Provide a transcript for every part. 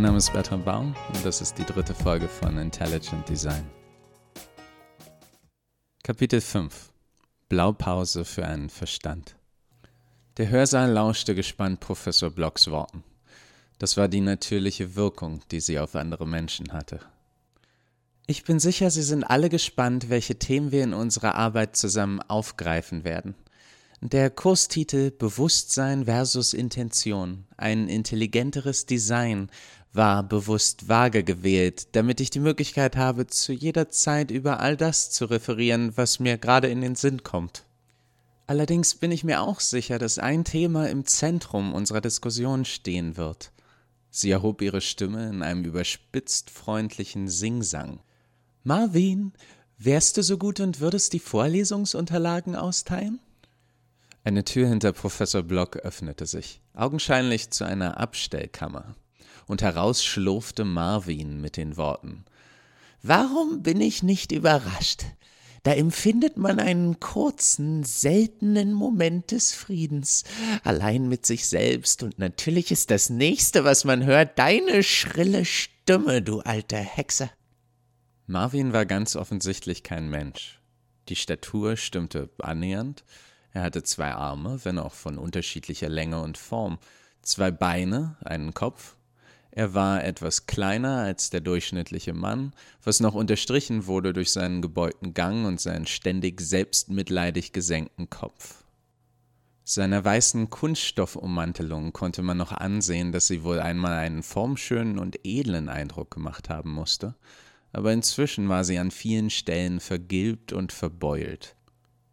Mein Name ist Bertrand Baum und das ist die dritte Folge von Intelligent Design. Kapitel 5 Blaupause für einen Verstand. Der Hörsaal lauschte gespannt Professor Blocks Worten. Das war die natürliche Wirkung, die sie auf andere Menschen hatte. Ich bin sicher, Sie sind alle gespannt, welche Themen wir in unserer Arbeit zusammen aufgreifen werden. Der Kurstitel Bewusstsein versus Intention, ein intelligenteres Design, war bewusst vage gewählt, damit ich die Möglichkeit habe, zu jeder Zeit über all das zu referieren, was mir gerade in den Sinn kommt. Allerdings bin ich mir auch sicher, dass ein Thema im Zentrum unserer Diskussion stehen wird. Sie erhob ihre Stimme in einem überspitzt freundlichen Singsang. Marvin, wärst du so gut und würdest die Vorlesungsunterlagen austeilen? Eine Tür hinter Professor Block öffnete sich, augenscheinlich zu einer Abstellkammer, und heraus schlurfte Marvin mit den Worten Warum bin ich nicht überrascht? Da empfindet man einen kurzen, seltenen Moment des Friedens, allein mit sich selbst, und natürlich ist das nächste, was man hört, deine schrille Stimme, du alter Hexe. Marvin war ganz offensichtlich kein Mensch. Die Statur stimmte annähernd. Er hatte zwei Arme, wenn auch von unterschiedlicher Länge und Form, zwei Beine, einen Kopf. Er war etwas kleiner als der durchschnittliche Mann, was noch unterstrichen wurde durch seinen gebeugten Gang und seinen ständig selbstmitleidig gesenkten Kopf. Seiner weißen Kunststoffummantelung konnte man noch ansehen, dass sie wohl einmal einen formschönen und edlen Eindruck gemacht haben musste, aber inzwischen war sie an vielen Stellen vergilbt und verbeult.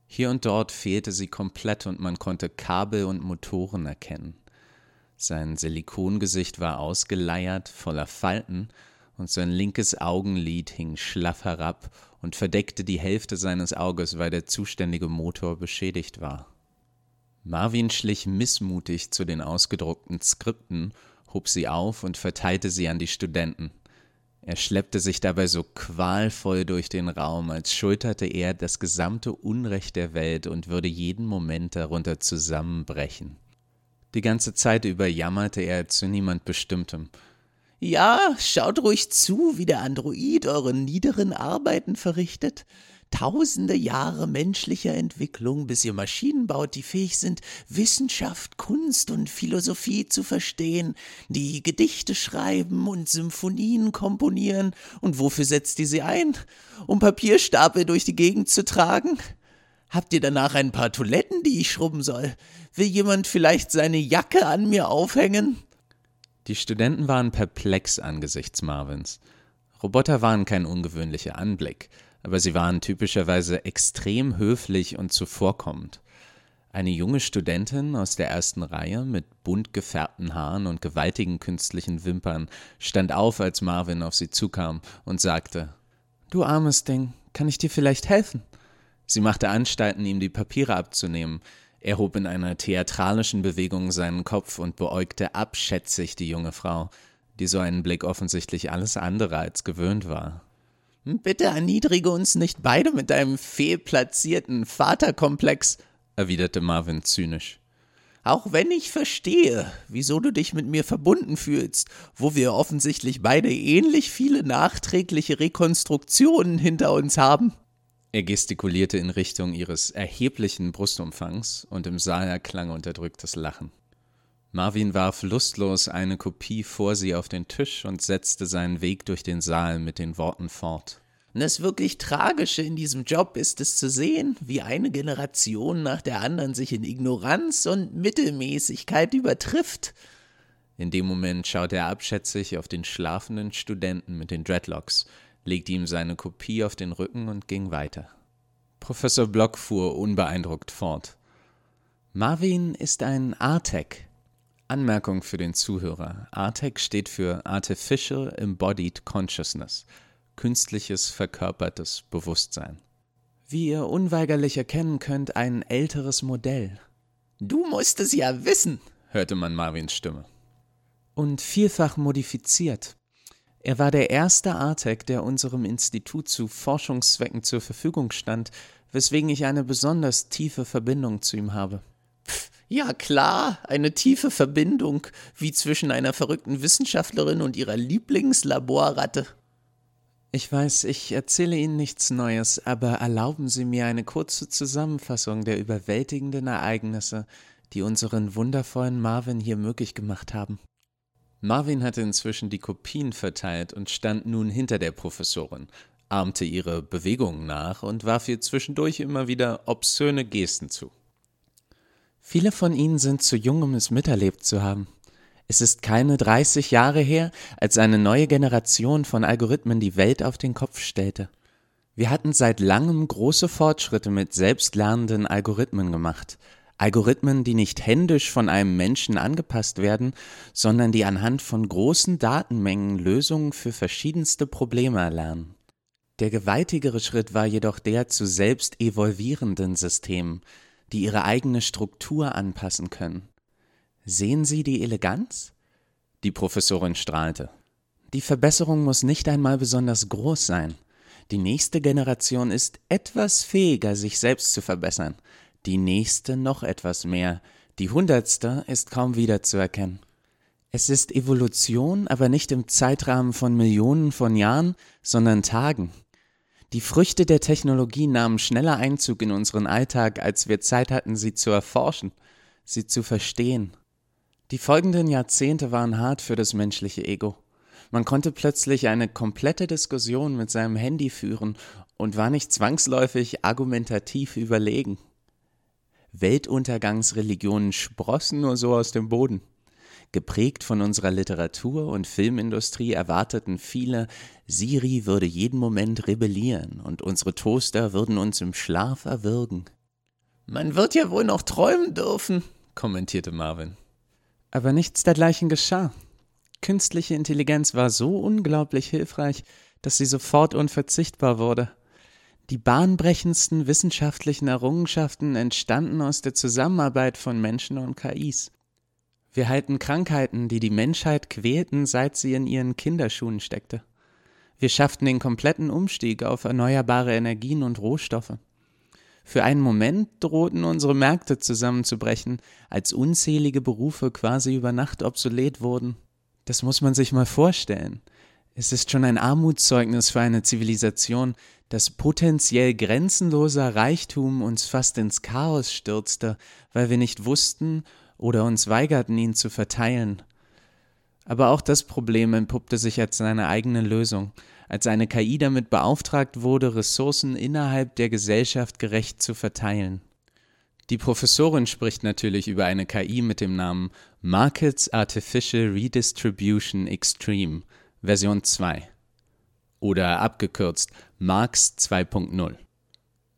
Hier und dort fehlte sie komplett und man konnte Kabel und Motoren erkennen. Sein Silikongesicht war ausgeleiert, voller Falten, und sein linkes Augenlid hing schlaff herab und verdeckte die Hälfte seines Auges, weil der zuständige Motor beschädigt war. Marvin schlich missmutig zu den ausgedruckten Skripten, hob sie auf und verteilte sie an die Studenten. Er schleppte sich dabei so qualvoll durch den Raum, als schulterte er das gesamte Unrecht der Welt und würde jeden Moment darunter zusammenbrechen. Die ganze Zeit über jammerte er zu niemand Bestimmtem. Ja, schaut ruhig zu, wie der Android eure niederen Arbeiten verrichtet tausende Jahre menschlicher Entwicklung, bis ihr Maschinen baut, die fähig sind, Wissenschaft, Kunst und Philosophie zu verstehen, die Gedichte schreiben und Symphonien komponieren. Und wofür setzt ihr sie ein? Um Papierstapel durch die Gegend zu tragen? Habt ihr danach ein paar Toiletten, die ich schrubben soll? Will jemand vielleicht seine Jacke an mir aufhängen? Die Studenten waren perplex angesichts Marvins. Roboter waren kein ungewöhnlicher Anblick aber sie waren typischerweise extrem höflich und zuvorkommend. Eine junge Studentin aus der ersten Reihe mit bunt gefärbten Haaren und gewaltigen künstlichen Wimpern stand auf, als Marvin auf sie zukam und sagte Du armes Ding, kann ich dir vielleicht helfen? Sie machte Anstalten, ihm die Papiere abzunehmen. Er hob in einer theatralischen Bewegung seinen Kopf und beäugte abschätzig die junge Frau, die so einen Blick offensichtlich alles andere als gewöhnt war. Bitte erniedrige uns nicht beide mit deinem fehlplatzierten Vaterkomplex, erwiderte Marvin zynisch. Auch wenn ich verstehe, wieso du dich mit mir verbunden fühlst, wo wir offensichtlich beide ähnlich viele nachträgliche Rekonstruktionen hinter uns haben. Er gestikulierte in Richtung ihres erheblichen Brustumfangs und im Saal erklang unterdrücktes Lachen. Marvin warf lustlos eine Kopie vor sie auf den Tisch und setzte seinen Weg durch den Saal mit den Worten fort. Das wirklich Tragische in diesem Job ist es zu sehen, wie eine Generation nach der anderen sich in Ignoranz und Mittelmäßigkeit übertrifft. In dem Moment schaute er abschätzig auf den schlafenden Studenten mit den Dreadlocks, legte ihm seine Kopie auf den Rücken und ging weiter. Professor Block fuhr unbeeindruckt fort. Marvin ist ein Artec, Anmerkung für den Zuhörer. ARTEC steht für Artificial Embodied Consciousness, künstliches verkörpertes Bewusstsein. Wie ihr unweigerlich erkennen könnt, ein älteres Modell. Du musst es ja wissen, hörte man Marvins Stimme. Und vielfach modifiziert. Er war der erste Artec, der unserem Institut zu Forschungszwecken zur Verfügung stand, weswegen ich eine besonders tiefe Verbindung zu ihm habe. Ja klar, eine tiefe Verbindung, wie zwischen einer verrückten Wissenschaftlerin und ihrer Lieblingslaborratte. Ich weiß, ich erzähle Ihnen nichts Neues, aber erlauben Sie mir eine kurze Zusammenfassung der überwältigenden Ereignisse, die unseren wundervollen Marvin hier möglich gemacht haben. Marvin hatte inzwischen die Kopien verteilt und stand nun hinter der Professorin, ahmte ihre Bewegungen nach und warf ihr zwischendurch immer wieder obszöne Gesten zu. Viele von Ihnen sind zu jung, um es miterlebt zu haben. Es ist keine 30 Jahre her, als eine neue Generation von Algorithmen die Welt auf den Kopf stellte. Wir hatten seit langem große Fortschritte mit selbstlernenden Algorithmen gemacht. Algorithmen, die nicht händisch von einem Menschen angepasst werden, sondern die anhand von großen Datenmengen Lösungen für verschiedenste Probleme erlernen. Der gewaltigere Schritt war jedoch der zu selbst evolvierenden Systemen, die ihre eigene Struktur anpassen können. Sehen Sie die Eleganz? Die Professorin strahlte. Die Verbesserung muss nicht einmal besonders groß sein. Die nächste Generation ist etwas fähiger, sich selbst zu verbessern. Die nächste noch etwas mehr. Die hundertste ist kaum wiederzuerkennen. Es ist Evolution, aber nicht im Zeitrahmen von Millionen von Jahren, sondern Tagen. Die Früchte der Technologie nahmen schneller Einzug in unseren Alltag, als wir Zeit hatten, sie zu erforschen, sie zu verstehen. Die folgenden Jahrzehnte waren hart für das menschliche Ego. Man konnte plötzlich eine komplette Diskussion mit seinem Handy führen und war nicht zwangsläufig argumentativ überlegen. Weltuntergangsreligionen sprossen nur so aus dem Boden. Geprägt von unserer Literatur und Filmindustrie erwarteten viele, Siri würde jeden Moment rebellieren und unsere Toaster würden uns im Schlaf erwürgen. Man wird ja wohl noch träumen dürfen, kommentierte Marvin. Aber nichts dergleichen geschah. Künstliche Intelligenz war so unglaublich hilfreich, dass sie sofort unverzichtbar wurde. Die bahnbrechendsten wissenschaftlichen Errungenschaften entstanden aus der Zusammenarbeit von Menschen und KIs. Wir halten Krankheiten, die die Menschheit quälten, seit sie in ihren Kinderschuhen steckte. Wir schafften den kompletten Umstieg auf erneuerbare Energien und Rohstoffe. Für einen Moment drohten unsere Märkte zusammenzubrechen, als unzählige Berufe quasi über Nacht obsolet wurden. Das muss man sich mal vorstellen. Es ist schon ein Armutszeugnis für eine Zivilisation, dass potenziell grenzenloser Reichtum uns fast ins Chaos stürzte, weil wir nicht wussten oder uns weigerten, ihn zu verteilen. Aber auch das Problem entpuppte sich als seine eigene Lösung als eine KI damit beauftragt wurde, Ressourcen innerhalb der Gesellschaft gerecht zu verteilen. Die Professorin spricht natürlich über eine KI mit dem Namen Markets Artificial Redistribution Extreme Version 2 oder abgekürzt Marx 2.0.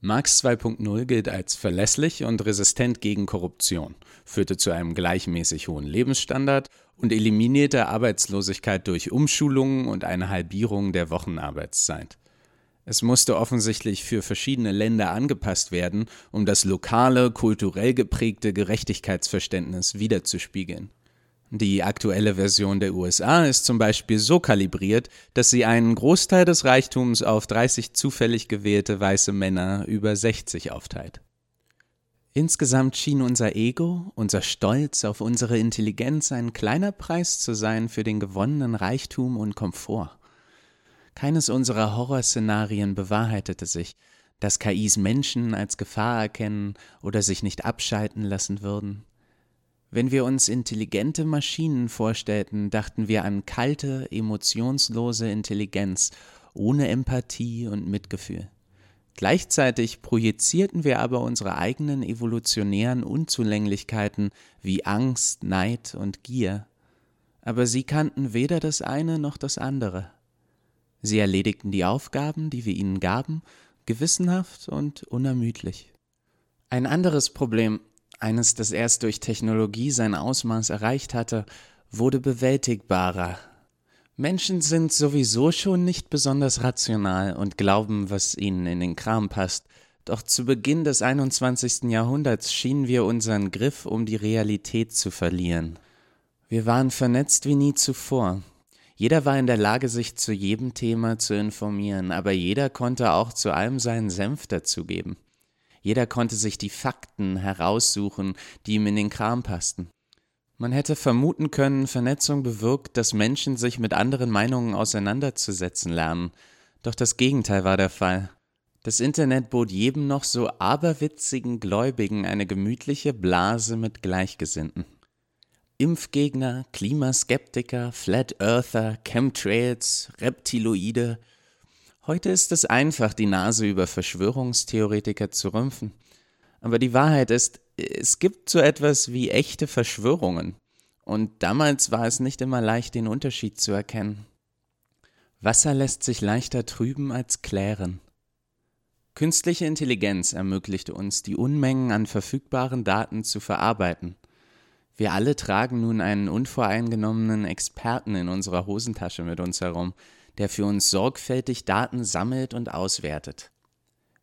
Marx 2.0 gilt als verlässlich und resistent gegen Korruption, führte zu einem gleichmäßig hohen Lebensstandard und eliminierte Arbeitslosigkeit durch Umschulungen und eine Halbierung der Wochenarbeitszeit. Es musste offensichtlich für verschiedene Länder angepasst werden, um das lokale, kulturell geprägte Gerechtigkeitsverständnis wiederzuspiegeln. Die aktuelle Version der USA ist zum Beispiel so kalibriert, dass sie einen Großteil des Reichtums auf 30 zufällig gewählte weiße Männer über 60 aufteilt. Insgesamt schien unser Ego, unser Stolz auf unsere Intelligenz ein kleiner Preis zu sein für den gewonnenen Reichtum und Komfort. Keines unserer Horrorszenarien bewahrheitete sich, dass KIs Menschen als Gefahr erkennen oder sich nicht abschalten lassen würden. Wenn wir uns intelligente Maschinen vorstellten, dachten wir an kalte, emotionslose Intelligenz ohne Empathie und Mitgefühl. Gleichzeitig projizierten wir aber unsere eigenen evolutionären Unzulänglichkeiten wie Angst, Neid und Gier. Aber sie kannten weder das eine noch das andere. Sie erledigten die Aufgaben, die wir ihnen gaben, gewissenhaft und unermüdlich. Ein anderes Problem, eines, das erst durch Technologie sein Ausmaß erreicht hatte, wurde bewältigbarer. Menschen sind sowieso schon nicht besonders rational und glauben, was ihnen in den Kram passt. Doch zu Beginn des 21. Jahrhunderts schienen wir unseren Griff um die Realität zu verlieren. Wir waren vernetzt wie nie zuvor. Jeder war in der Lage, sich zu jedem Thema zu informieren, aber jeder konnte auch zu allem seinen Senf dazugeben. Jeder konnte sich die Fakten heraussuchen, die ihm in den Kram passten. Man hätte vermuten können, Vernetzung bewirkt, dass Menschen sich mit anderen Meinungen auseinanderzusetzen lernen. Doch das Gegenteil war der Fall. Das Internet bot jedem noch so aberwitzigen Gläubigen eine gemütliche Blase mit Gleichgesinnten. Impfgegner, Klimaskeptiker, Flat Earther, Chemtrails, Reptiloide. Heute ist es einfach, die Nase über Verschwörungstheoretiker zu rümpfen. Aber die Wahrheit ist, es gibt so etwas wie echte Verschwörungen. Und damals war es nicht immer leicht, den Unterschied zu erkennen. Wasser lässt sich leichter trüben als klären. Künstliche Intelligenz ermöglichte uns, die Unmengen an verfügbaren Daten zu verarbeiten. Wir alle tragen nun einen unvoreingenommenen Experten in unserer Hosentasche mit uns herum, der für uns sorgfältig Daten sammelt und auswertet.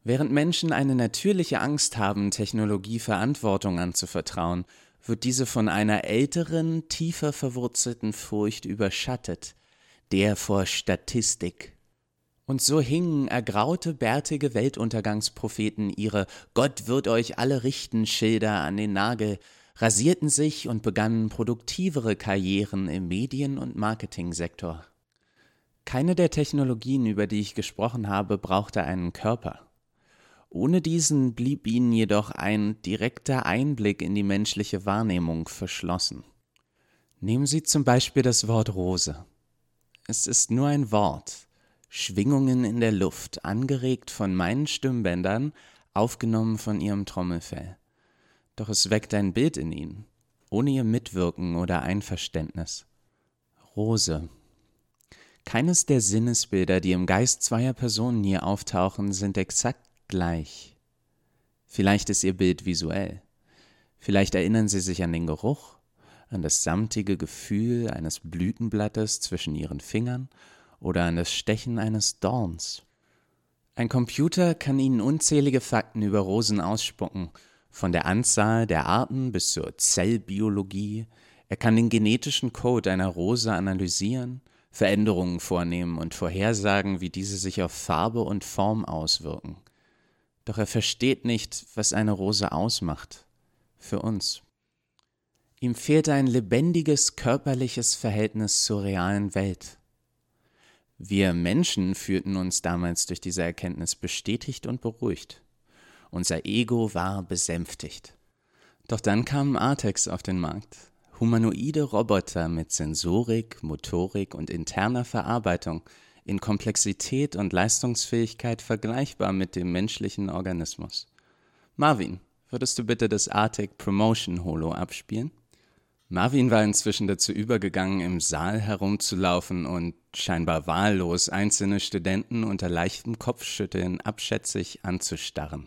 Während Menschen eine natürliche Angst haben, Technologie Verantwortung anzuvertrauen, wird diese von einer älteren, tiefer verwurzelten Furcht überschattet, der vor Statistik. Und so hingen ergraute, bärtige Weltuntergangspropheten ihre Gott wird euch alle richten Schilder an den Nagel, rasierten sich und begannen produktivere Karrieren im Medien- und Marketingsektor. Keine der Technologien, über die ich gesprochen habe, brauchte einen Körper. Ohne diesen blieb ihnen jedoch ein direkter Einblick in die menschliche Wahrnehmung verschlossen. Nehmen Sie zum Beispiel das Wort Rose. Es ist nur ein Wort, Schwingungen in der Luft, angeregt von meinen Stimmbändern, aufgenommen von ihrem Trommelfell. Doch es weckt ein Bild in ihnen, ohne ihr Mitwirken oder Einverständnis. Rose. Keines der Sinnesbilder, die im Geist zweier Personen hier auftauchen, sind exakt gleich. Vielleicht ist ihr Bild visuell. Vielleicht erinnern sie sich an den Geruch, an das samtige Gefühl eines Blütenblattes zwischen ihren Fingern oder an das Stechen eines Dorns. Ein Computer kann Ihnen unzählige Fakten über Rosen ausspucken, von der Anzahl der Arten bis zur Zellbiologie. Er kann den genetischen Code einer Rose analysieren, Veränderungen vornehmen und vorhersagen, wie diese sich auf Farbe und Form auswirken. Doch er versteht nicht, was eine Rose ausmacht. Für uns. Ihm fehlt ein lebendiges körperliches Verhältnis zur realen Welt. Wir Menschen fühlten uns damals durch diese Erkenntnis bestätigt und beruhigt. Unser Ego war besänftigt. Doch dann kamen Artex auf den Markt. Humanoide Roboter mit Sensorik, Motorik und interner Verarbeitung in Komplexität und Leistungsfähigkeit vergleichbar mit dem menschlichen Organismus. Marvin, würdest du bitte das Artec Promotion Holo abspielen? Marvin war inzwischen dazu übergegangen, im Saal herumzulaufen und scheinbar wahllos einzelne Studenten unter leichtem Kopfschütteln abschätzig anzustarren.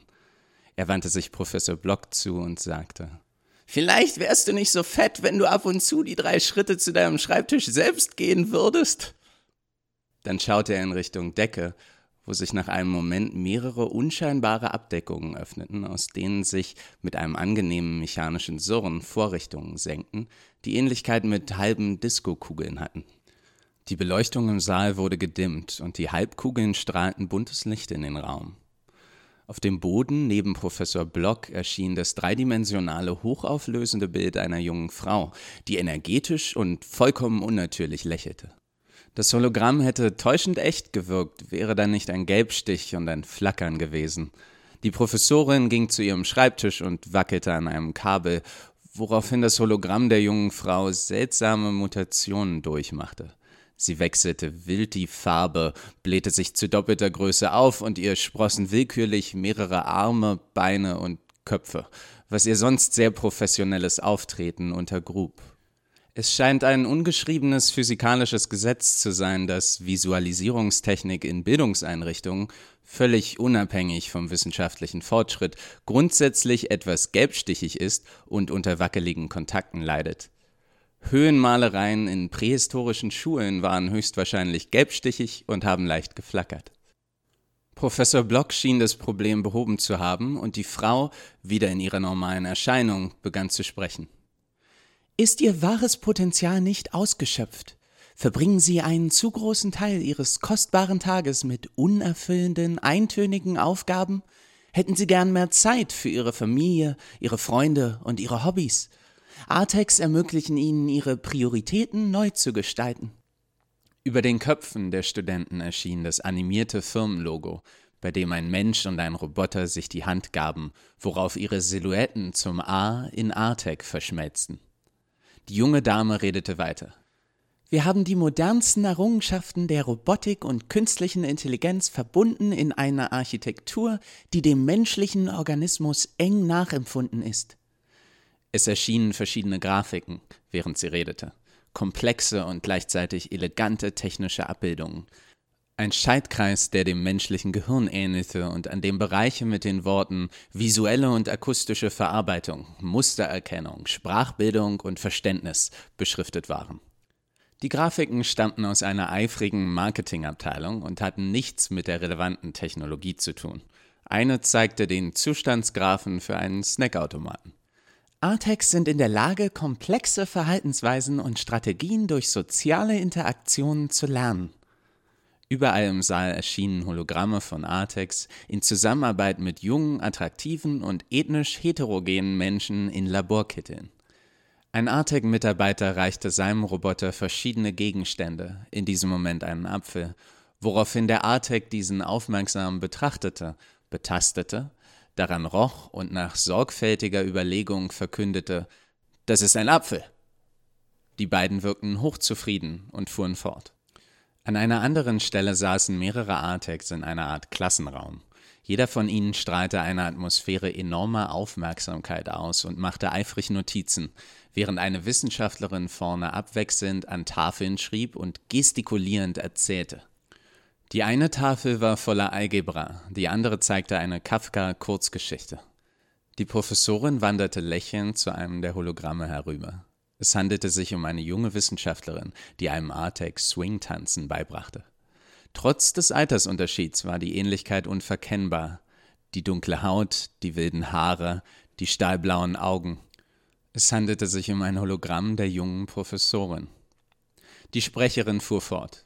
Er wandte sich Professor Block zu und sagte, Vielleicht wärst du nicht so fett, wenn du ab und zu die drei Schritte zu deinem Schreibtisch selbst gehen würdest. Dann schaute er in Richtung Decke wo sich nach einem Moment mehrere unscheinbare Abdeckungen öffneten, aus denen sich mit einem angenehmen mechanischen Surren Vorrichtungen senkten, die Ähnlichkeit mit halben Diskokugeln hatten. Die Beleuchtung im Saal wurde gedimmt und die Halbkugeln strahlten buntes Licht in den Raum. Auf dem Boden neben Professor Block erschien das dreidimensionale, hochauflösende Bild einer jungen Frau, die energetisch und vollkommen unnatürlich lächelte. Das Hologramm hätte täuschend echt gewirkt, wäre da nicht ein Gelbstich und ein Flackern gewesen. Die Professorin ging zu ihrem Schreibtisch und wackelte an einem Kabel, woraufhin das Hologramm der jungen Frau seltsame Mutationen durchmachte. Sie wechselte wild die Farbe, blähte sich zu doppelter Größe auf und ihr sprossen willkürlich mehrere Arme, Beine und Köpfe, was ihr sonst sehr professionelles Auftreten untergrub. Es scheint ein ungeschriebenes physikalisches Gesetz zu sein, dass Visualisierungstechnik in Bildungseinrichtungen völlig unabhängig vom wissenschaftlichen Fortschritt grundsätzlich etwas gelbstichig ist und unter wackeligen Kontakten leidet. Höhenmalereien in prähistorischen Schulen waren höchstwahrscheinlich gelbstichig und haben leicht geflackert. Professor Block schien das Problem behoben zu haben und die Frau, wieder in ihrer normalen Erscheinung, begann zu sprechen. Ist Ihr wahres Potenzial nicht ausgeschöpft? Verbringen Sie einen zu großen Teil Ihres kostbaren Tages mit unerfüllenden, eintönigen Aufgaben? Hätten Sie gern mehr Zeit für Ihre Familie, Ihre Freunde und Ihre Hobbys? Artex ermöglichen Ihnen, Ihre Prioritäten neu zu gestalten. Über den Köpfen der Studenten erschien das animierte Firmenlogo, bei dem ein Mensch und ein Roboter sich die Hand gaben, worauf ihre Silhouetten zum A in Artec verschmelzten. Die junge Dame redete weiter. Wir haben die modernsten Errungenschaften der Robotik und künstlichen Intelligenz verbunden in einer Architektur, die dem menschlichen Organismus eng nachempfunden ist. Es erschienen verschiedene Grafiken, während sie redete, komplexe und gleichzeitig elegante technische Abbildungen, ein Schaltkreis, der dem menschlichen Gehirn ähnelte und an dem Bereiche mit den Worten visuelle und akustische Verarbeitung, Mustererkennung, Sprachbildung und Verständnis beschriftet waren. Die Grafiken stammten aus einer eifrigen Marketingabteilung und hatten nichts mit der relevanten Technologie zu tun. Eine zeigte den Zustandsgraphen für einen Snackautomaten. Artex sind in der Lage, komplexe Verhaltensweisen und Strategien durch soziale Interaktionen zu lernen. Überall im Saal erschienen Hologramme von Artex in Zusammenarbeit mit jungen, attraktiven und ethnisch heterogenen Menschen in Laborkitteln. Ein Artec-Mitarbeiter reichte seinem Roboter verschiedene Gegenstände, in diesem Moment einen Apfel, woraufhin der Artec diesen aufmerksam betrachtete, betastete, daran roch und nach sorgfältiger Überlegung verkündete, das ist ein Apfel. Die beiden wirkten hochzufrieden und fuhren fort. An einer anderen Stelle saßen mehrere Artex in einer Art Klassenraum. Jeder von ihnen strahlte eine Atmosphäre enormer Aufmerksamkeit aus und machte eifrig Notizen, während eine Wissenschaftlerin vorne abwechselnd an Tafeln schrieb und gestikulierend erzählte. Die eine Tafel war voller Algebra, die andere zeigte eine Kafka-Kurzgeschichte. Die Professorin wanderte lächelnd zu einem der Hologramme herüber. Es handelte sich um eine junge Wissenschaftlerin, die einem Artex Swing-Tanzen beibrachte. Trotz des Altersunterschieds war die Ähnlichkeit unverkennbar. Die dunkle Haut, die wilden Haare, die stahlblauen Augen. Es handelte sich um ein Hologramm der jungen Professorin. Die Sprecherin fuhr fort.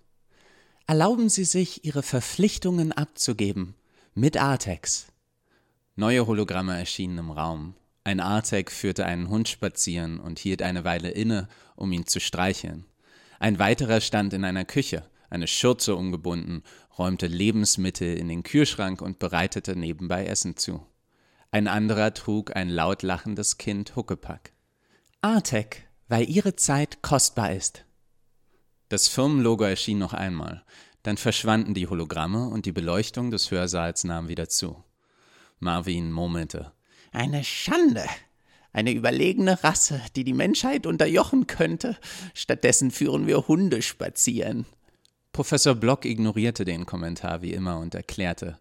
Erlauben Sie sich, Ihre Verpflichtungen abzugeben. Mit Artex. Neue Hologramme erschienen im Raum. Ein Artek führte einen Hund spazieren und hielt eine Weile inne, um ihn zu streicheln. Ein weiterer stand in einer Küche eine Schürze umgebunden, räumte Lebensmittel in den Kühlschrank und bereitete nebenbei Essen zu. Ein anderer trug ein laut lachendes Kind Huckepack. Artek, weil ihre Zeit kostbar ist. Das Firmenlogo erschien noch einmal, dann verschwanden die Hologramme und die Beleuchtung des Hörsaals nahm wieder zu. Marvin murmelte. Eine Schande. Eine überlegene Rasse, die die Menschheit unterjochen könnte. Stattdessen führen wir Hunde spazieren. Professor Block ignorierte den Kommentar wie immer und erklärte,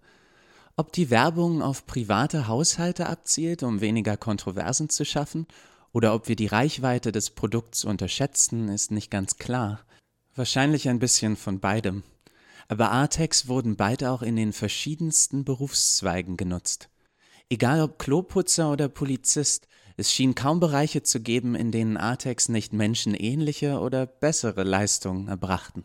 ob die Werbung auf private Haushalte abzielt, um weniger Kontroversen zu schaffen, oder ob wir die Reichweite des Produkts unterschätzen, ist nicht ganz klar. Wahrscheinlich ein bisschen von beidem. Aber Artex wurden beide auch in den verschiedensten Berufszweigen genutzt. Egal ob Kloputzer oder Polizist, es schien kaum Bereiche zu geben, in denen Artex nicht menschenähnliche oder bessere Leistungen erbrachten.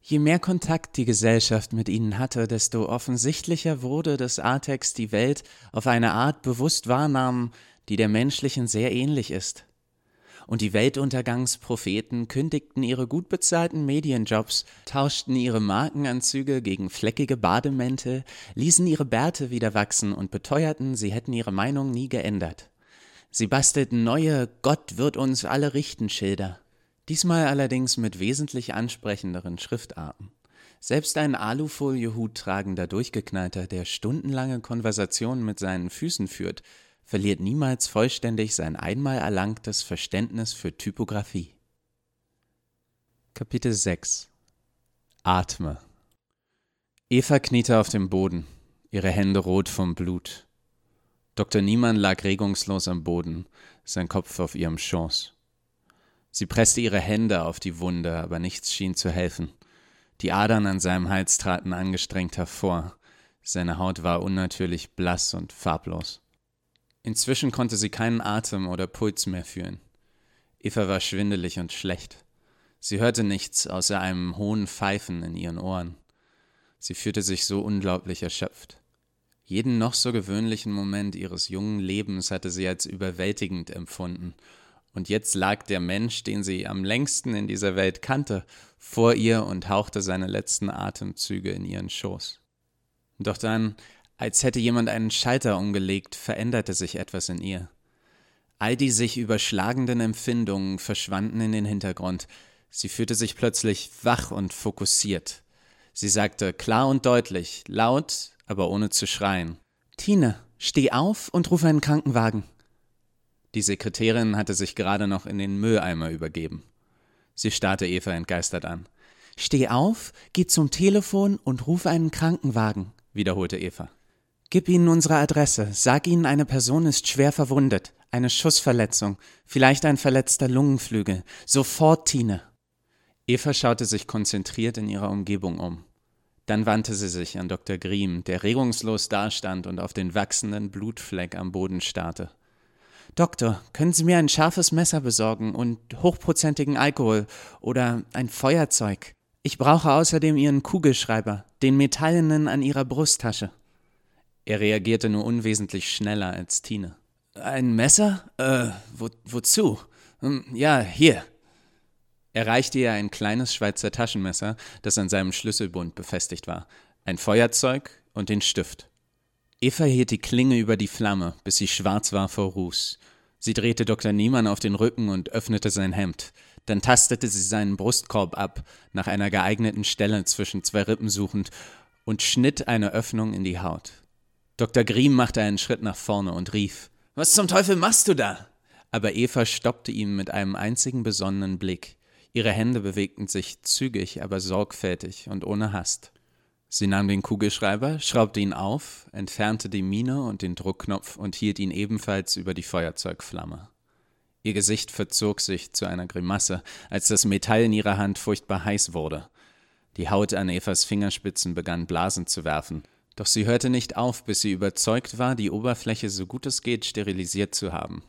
Je mehr Kontakt die Gesellschaft mit ihnen hatte, desto offensichtlicher wurde, dass Artex die Welt auf eine Art bewusst wahrnahm, die der menschlichen sehr ähnlich ist. Und die Weltuntergangspropheten kündigten ihre gut bezahlten Medienjobs, tauschten ihre Markenanzüge gegen fleckige Bademäntel, ließen ihre Bärte wieder wachsen und beteuerten, sie hätten ihre Meinung nie geändert. Sie bastelten neue Gott wird uns alle richten Schilder Diesmal allerdings mit wesentlich ansprechenderen Schriftarten. Selbst ein Alufoliehut tragender Durchgeknallter, der stundenlange Konversationen mit seinen Füßen führt, verliert niemals vollständig sein einmal erlangtes Verständnis für Typografie. Kapitel 6 Atme Eva kniete auf dem Boden, ihre Hände rot vom Blut. Dr. Niemann lag regungslos am Boden, sein Kopf auf ihrem Schoß. Sie presste ihre Hände auf die Wunde, aber nichts schien zu helfen. Die Adern an seinem Hals traten angestrengt hervor. Seine Haut war unnatürlich blass und farblos. Inzwischen konnte sie keinen Atem oder Puls mehr fühlen. Eva war schwindelig und schlecht. Sie hörte nichts außer einem hohen Pfeifen in ihren Ohren. Sie fühlte sich so unglaublich erschöpft. Jeden noch so gewöhnlichen Moment ihres jungen Lebens hatte sie als überwältigend empfunden. Und jetzt lag der Mensch, den sie am längsten in dieser Welt kannte, vor ihr und hauchte seine letzten Atemzüge in ihren Schoß. Doch dann, als hätte jemand einen Schalter umgelegt, veränderte sich etwas in ihr. All die sich überschlagenden Empfindungen verschwanden in den Hintergrund. Sie fühlte sich plötzlich wach und fokussiert. Sie sagte klar und deutlich, laut, aber ohne zu schreien. Tine, steh auf und ruf einen Krankenwagen. Die Sekretärin hatte sich gerade noch in den Mülleimer übergeben. Sie starrte Eva entgeistert an. Steh auf, geh zum Telefon und ruf einen Krankenwagen, wiederholte Eva. Gib ihnen unsere Adresse, sag ihnen, eine Person ist schwer verwundet, eine Schussverletzung, vielleicht ein verletzter Lungenflügel. Sofort, Tine. Eva schaute sich konzentriert in ihrer Umgebung um. Dann wandte sie sich an Dr. Griem, der regungslos dastand und auf den wachsenden Blutfleck am Boden starrte. Doktor, können Sie mir ein scharfes Messer besorgen und hochprozentigen Alkohol oder ein Feuerzeug? Ich brauche außerdem Ihren Kugelschreiber, den metallenen an Ihrer Brusttasche. Er reagierte nur unwesentlich schneller als Tine. Ein Messer? Äh, wo, wozu? Hm, ja, hier. Er reichte ihr ein kleines Schweizer Taschenmesser, das an seinem Schlüsselbund befestigt war, ein Feuerzeug und den Stift. Eva hielt die Klinge über die Flamme, bis sie schwarz war vor Ruß. Sie drehte Dr. Niemann auf den Rücken und öffnete sein Hemd. Dann tastete sie seinen Brustkorb ab, nach einer geeigneten Stelle zwischen zwei Rippen suchend, und schnitt eine Öffnung in die Haut. Dr. Griem machte einen Schritt nach vorne und rief: Was zum Teufel machst du da? Aber Eva stoppte ihn mit einem einzigen besonnenen Blick. Ihre Hände bewegten sich zügig, aber sorgfältig und ohne Hast. Sie nahm den Kugelschreiber, schraubte ihn auf, entfernte die Mine und den Druckknopf und hielt ihn ebenfalls über die Feuerzeugflamme. Ihr Gesicht verzog sich zu einer Grimasse, als das Metall in ihrer Hand furchtbar heiß wurde. Die Haut an Evas Fingerspitzen begann Blasen zu werfen, doch sie hörte nicht auf, bis sie überzeugt war, die Oberfläche so gut es geht sterilisiert zu haben.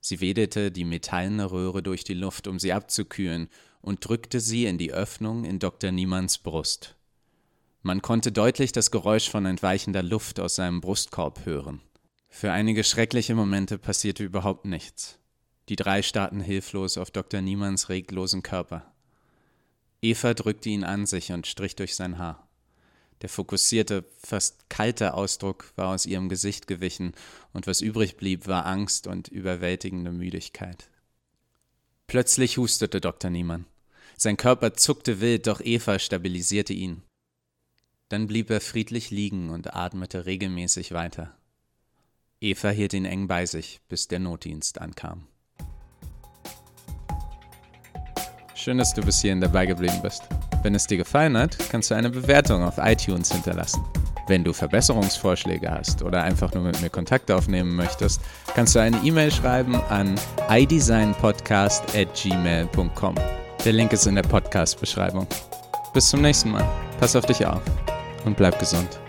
Sie wedelte die metallene Röhre durch die Luft, um sie abzukühlen, und drückte sie in die Öffnung in Dr. Niemanns Brust. Man konnte deutlich das Geräusch von entweichender Luft aus seinem Brustkorb hören. Für einige schreckliche Momente passierte überhaupt nichts. Die drei starrten hilflos auf Dr. Niemanns reglosen Körper. Eva drückte ihn an sich und strich durch sein Haar. Der fokussierte, fast kalte Ausdruck war aus ihrem Gesicht gewichen, und was übrig blieb, war Angst und überwältigende Müdigkeit. Plötzlich hustete Dr. Niemann. Sein Körper zuckte wild, doch Eva stabilisierte ihn. Dann blieb er friedlich liegen und atmete regelmäßig weiter. Eva hielt ihn eng bei sich, bis der Notdienst ankam. Schön, dass du bis hierhin dabei geblieben bist. Wenn es dir gefallen hat, kannst du eine Bewertung auf iTunes hinterlassen. Wenn du Verbesserungsvorschläge hast oder einfach nur mit mir Kontakt aufnehmen möchtest, kannst du eine E-Mail schreiben an idesignpodcast@gmail.com. Der Link ist in der Podcast-Beschreibung. Bis zum nächsten Mal. Pass auf dich auf und bleib gesund.